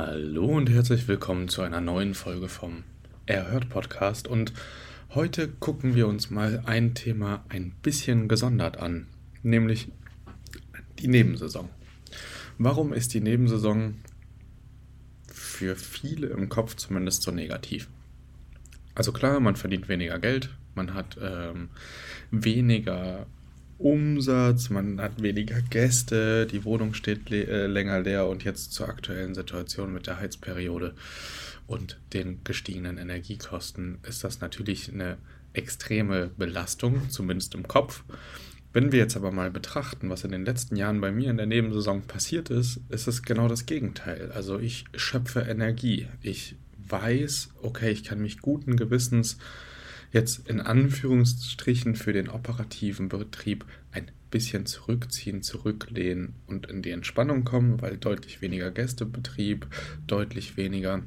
Hallo und herzlich willkommen zu einer neuen Folge vom Erhört Podcast. Und heute gucken wir uns mal ein Thema ein bisschen gesondert an, nämlich die Nebensaison. Warum ist die Nebensaison für viele im Kopf zumindest so negativ? Also klar, man verdient weniger Geld, man hat ähm, weniger Umsatz, man hat weniger Gäste, die Wohnung steht le äh, länger leer und jetzt zur aktuellen Situation mit der Heizperiode und den gestiegenen Energiekosten ist das natürlich eine extreme Belastung, zumindest im Kopf. Wenn wir jetzt aber mal betrachten, was in den letzten Jahren bei mir in der Nebensaison passiert ist, ist es genau das Gegenteil. Also ich schöpfe Energie. Ich weiß, okay, ich kann mich guten Gewissens jetzt in Anführungsstrichen für den operativen Betrieb ein bisschen zurückziehen, zurücklehnen und in die Entspannung kommen, weil deutlich weniger Gästebetrieb, deutlich weniger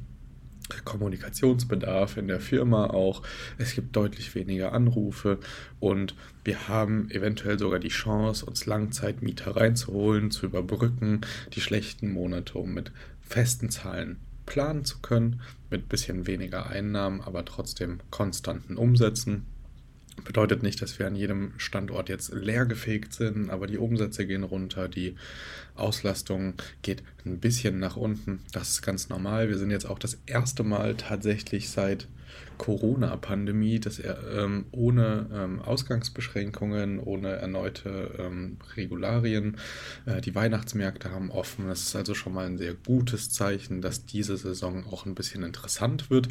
Kommunikationsbedarf in der Firma auch. Es gibt deutlich weniger Anrufe und wir haben eventuell sogar die Chance, uns Langzeitmieter reinzuholen, zu überbrücken, die schlechten Monate, um mit festen Zahlen planen zu können, mit bisschen weniger Einnahmen, aber trotzdem konstanten Umsätzen. Bedeutet nicht, dass wir an jedem Standort jetzt leergefegt sind, aber die Umsätze gehen runter, die Auslastung geht ein bisschen nach unten. Das ist ganz normal. Wir sind jetzt auch das erste Mal tatsächlich seit Corona-Pandemie, dass er ähm, ohne ähm, Ausgangsbeschränkungen, ohne erneute ähm, Regularien, äh, die Weihnachtsmärkte haben offen. Das ist also schon mal ein sehr gutes Zeichen, dass diese Saison auch ein bisschen interessant wird.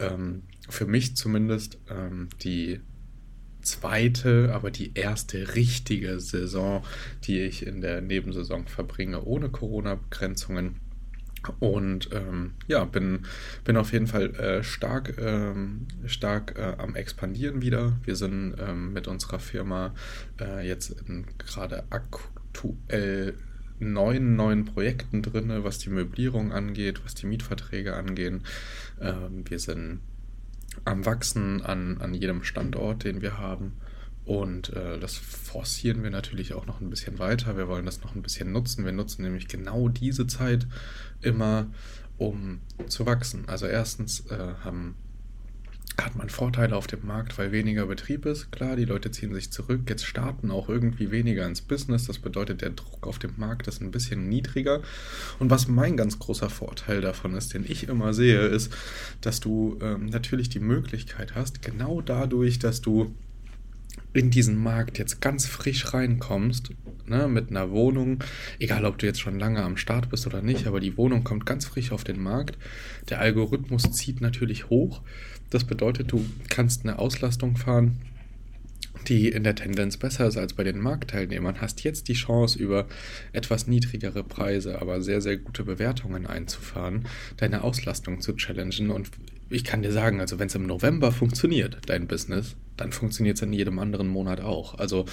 Ähm, für mich zumindest ähm, die zweite, aber die erste richtige Saison, die ich in der Nebensaison verbringe, ohne Corona-Begrenzungen. Und ähm, ja, bin, bin auf jeden Fall äh, stark, ähm, stark äh, am Expandieren wieder. Wir sind ähm, mit unserer Firma äh, jetzt gerade aktuell neun neuen Projekten drin, was die Möblierung angeht, was die Mietverträge angehen. Ähm, wir sind am Wachsen an, an jedem Standort, den wir haben. Und äh, das forcieren wir natürlich auch noch ein bisschen weiter. Wir wollen das noch ein bisschen nutzen. Wir nutzen nämlich genau diese Zeit immer, um zu wachsen. Also erstens äh, haben, hat man Vorteile auf dem Markt, weil weniger Betrieb ist. Klar, die Leute ziehen sich zurück. Jetzt starten auch irgendwie weniger ins Business. Das bedeutet, der Druck auf dem Markt ist ein bisschen niedriger. Und was mein ganz großer Vorteil davon ist, den ich immer sehe, ist, dass du ähm, natürlich die Möglichkeit hast, genau dadurch, dass du in diesen Markt jetzt ganz frisch reinkommst, ne, mit einer Wohnung, egal ob du jetzt schon lange am Start bist oder nicht, aber die Wohnung kommt ganz frisch auf den Markt. Der Algorithmus zieht natürlich hoch. Das bedeutet, du kannst eine Auslastung fahren, die in der Tendenz besser ist als bei den Marktteilnehmern, hast jetzt die Chance, über etwas niedrigere Preise, aber sehr, sehr gute Bewertungen einzufahren, deine Auslastung zu challengen. Und ich kann dir sagen, also wenn es im November funktioniert, dein Business, dann funktioniert es in jedem anderen Monat auch. Also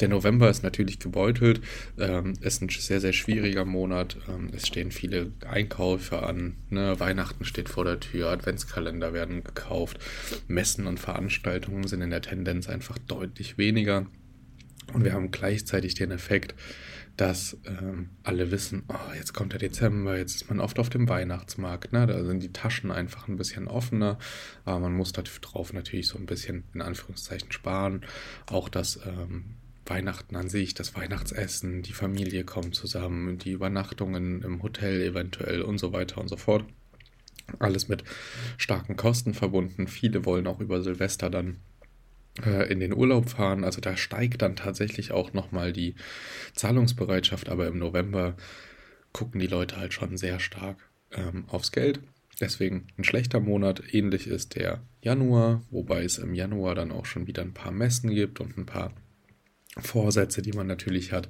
der November ist natürlich gebeutelt, ähm, ist ein sehr, sehr schwieriger Monat. Ähm, es stehen viele Einkäufe an, ne? Weihnachten steht vor der Tür, Adventskalender werden gekauft, Messen und Veranstaltungen sind in der Tendenz einfach deutlich weniger. Und wir haben gleichzeitig den Effekt, dass ähm, alle wissen, oh, jetzt kommt der Dezember, jetzt ist man oft auf dem Weihnachtsmarkt, ne? da sind die Taschen einfach ein bisschen offener, aber man muss darauf natürlich so ein bisschen in Anführungszeichen sparen. Auch das ähm, Weihnachten an sich, das Weihnachtsessen, die Familie kommt zusammen, die Übernachtungen im Hotel eventuell und so weiter und so fort. Alles mit starken Kosten verbunden. Viele wollen auch über Silvester dann in den Urlaub fahren. Also da steigt dann tatsächlich auch nochmal die Zahlungsbereitschaft, aber im November gucken die Leute halt schon sehr stark ähm, aufs Geld. Deswegen ein schlechter Monat. Ähnlich ist der Januar, wobei es im Januar dann auch schon wieder ein paar Messen gibt und ein paar Vorsätze, die man natürlich hat.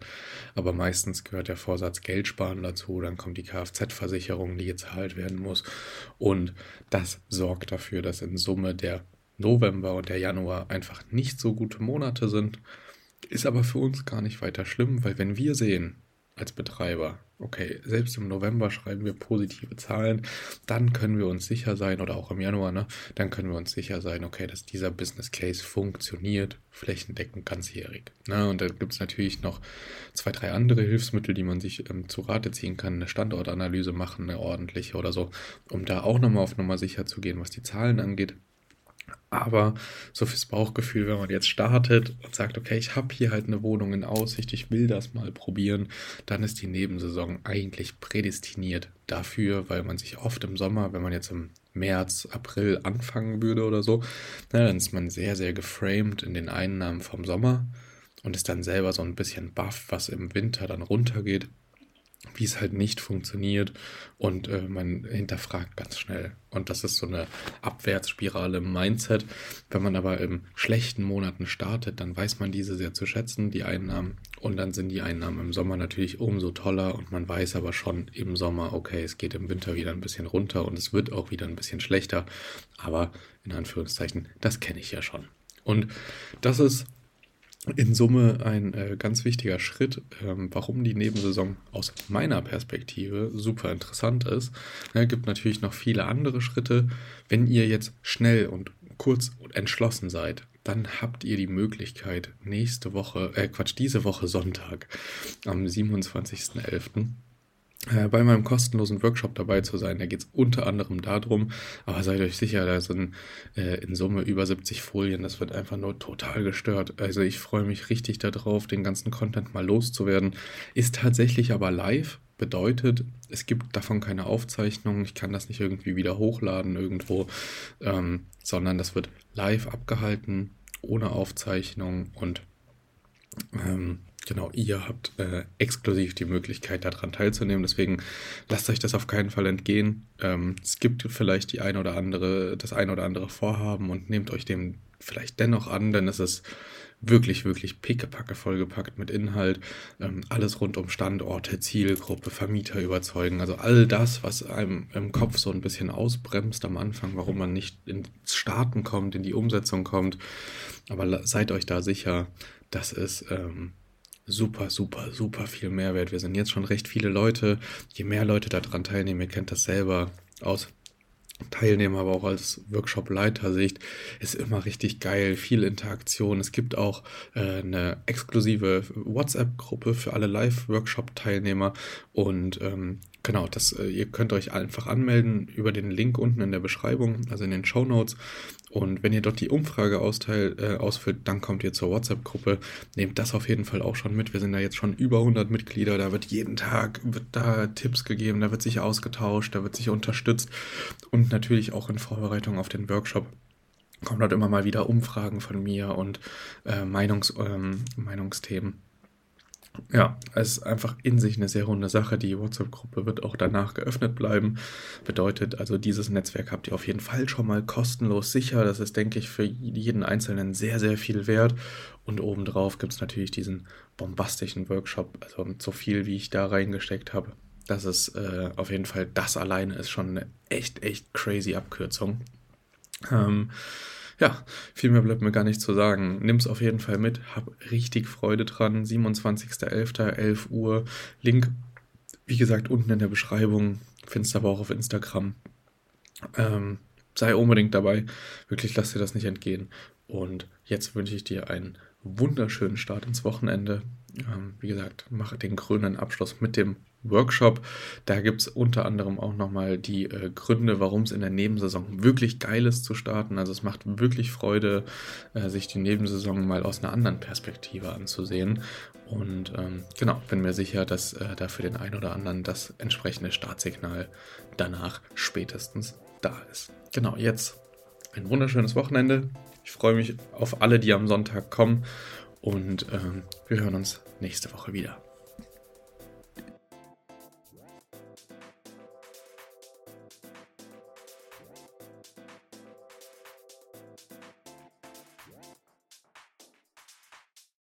Aber meistens gehört der Vorsatz Geld sparen dazu. Dann kommt die Kfz-Versicherung, die gezahlt werden muss. Und das sorgt dafür, dass in Summe der November und der Januar einfach nicht so gute Monate sind. Ist aber für uns gar nicht weiter schlimm, weil wenn wir sehen, als Betreiber, okay, selbst im November schreiben wir positive Zahlen, dann können wir uns sicher sein, oder auch im Januar, ne, dann können wir uns sicher sein, okay, dass dieser Business Case funktioniert, flächendeckend ganzjährig. Ne? Und da gibt es natürlich noch zwei, drei andere Hilfsmittel, die man sich ähm, zu Rate ziehen kann, eine Standortanalyse machen, eine ordentliche oder so, um da auch nochmal auf Nummer sicher zu gehen, was die Zahlen angeht. Aber so fürs Bauchgefühl, wenn man jetzt startet und sagt, okay, ich habe hier halt eine Wohnung in Aussicht, ich will das mal probieren, dann ist die Nebensaison eigentlich prädestiniert dafür, weil man sich oft im Sommer, wenn man jetzt im März, April anfangen würde oder so, na, dann ist man sehr, sehr geframed in den Einnahmen vom Sommer und ist dann selber so ein bisschen baff, was im Winter dann runtergeht wie es halt nicht funktioniert und äh, man hinterfragt ganz schnell. Und das ist so eine Abwärtsspirale im Mindset. Wenn man aber in schlechten Monaten startet, dann weiß man diese sehr zu schätzen, die Einnahmen. Und dann sind die Einnahmen im Sommer natürlich umso toller und man weiß aber schon im Sommer, okay, es geht im Winter wieder ein bisschen runter und es wird auch wieder ein bisschen schlechter. Aber in Anführungszeichen, das kenne ich ja schon. Und das ist in Summe ein äh, ganz wichtiger Schritt, ähm, warum die Nebensaison aus meiner Perspektive super interessant ist. Es ja, gibt natürlich noch viele andere Schritte. Wenn ihr jetzt schnell und kurz und entschlossen seid, dann habt ihr die Möglichkeit, nächste Woche, äh Quatsch, diese Woche Sonntag am 27.11 äh, bei meinem kostenlosen Workshop dabei zu sein. Da geht es unter anderem darum, aber seid euch sicher, da sind äh, in Summe über 70 Folien. Das wird einfach nur total gestört. Also ich freue mich richtig darauf, den ganzen Content mal loszuwerden. Ist tatsächlich aber live. Bedeutet, es gibt davon keine Aufzeichnung. Ich kann das nicht irgendwie wieder hochladen irgendwo, ähm, sondern das wird live abgehalten, ohne Aufzeichnung und ähm, Genau, ihr habt äh, exklusiv die Möglichkeit, daran teilzunehmen. Deswegen lasst euch das auf keinen Fall entgehen. Ähm, es gibt vielleicht die ein oder andere, das ein oder andere Vorhaben und nehmt euch dem vielleicht dennoch an, denn es ist wirklich, wirklich pickepacke vollgepackt mit Inhalt. Ähm, alles rund um Standorte, Zielgruppe, Vermieter überzeugen. Also all das, was einem im Kopf so ein bisschen ausbremst am Anfang, warum man nicht ins Starten kommt, in die Umsetzung kommt. Aber seid euch da sicher, das ist ähm, super, super, super viel Mehrwert. Wir sind jetzt schon recht viele Leute. Je mehr Leute daran teilnehmen, ihr kennt das selber aus Teilnehmer, aber auch als Workshop-Leiter-Sicht, ist immer richtig geil, viel Interaktion. Es gibt auch äh, eine exklusive WhatsApp-Gruppe für alle Live-Workshop-Teilnehmer und ähm, genau, das, äh, ihr könnt euch einfach anmelden über den Link unten in der Beschreibung, also in den Show Notes. Und wenn ihr dort die Umfrage austeil, äh, ausfüllt, dann kommt ihr zur WhatsApp-Gruppe. Nehmt das auf jeden Fall auch schon mit. Wir sind da jetzt schon über 100 Mitglieder. Da wird jeden Tag wird da Tipps gegeben, da wird sich ausgetauscht, da wird sich unterstützt. Und natürlich auch in Vorbereitung auf den Workshop kommen dort immer mal wieder Umfragen von mir und äh, Meinungs, ähm, Meinungsthemen. Ja, es ist einfach in sich eine sehr runde Sache. Die WhatsApp-Gruppe wird auch danach geöffnet bleiben. Bedeutet also, dieses Netzwerk habt ihr auf jeden Fall schon mal kostenlos sicher. Das ist, denke ich, für jeden Einzelnen sehr, sehr viel wert. Und obendrauf gibt es natürlich diesen bombastischen Workshop, also so viel, wie ich da reingesteckt habe. Das ist äh, auf jeden Fall, das alleine ist schon eine echt, echt crazy Abkürzung. Ähm, ja, viel mehr bleibt mir gar nicht zu sagen. Nimm's auf jeden Fall mit, hab richtig Freude dran. 27.11., 11 Uhr. Link, wie gesagt, unten in der Beschreibung. Findest aber auch auf Instagram. Ähm, sei unbedingt dabei. Wirklich, lass dir das nicht entgehen. Und jetzt wünsche ich dir einen wunderschönen Start ins Wochenende. Ähm, wie gesagt, mache den grünen Abschluss mit dem Workshop. Da gibt es unter anderem auch nochmal die äh, Gründe, warum es in der Nebensaison wirklich geil ist zu starten. Also es macht wirklich Freude, äh, sich die Nebensaison mal aus einer anderen Perspektive anzusehen. Und ähm, genau, bin mir sicher, dass äh, da für den einen oder anderen das entsprechende Startsignal danach spätestens da ist. Genau, jetzt ein wunderschönes Wochenende. Ich freue mich auf alle, die am Sonntag kommen. Und ähm, wir hören uns nächste Woche wieder.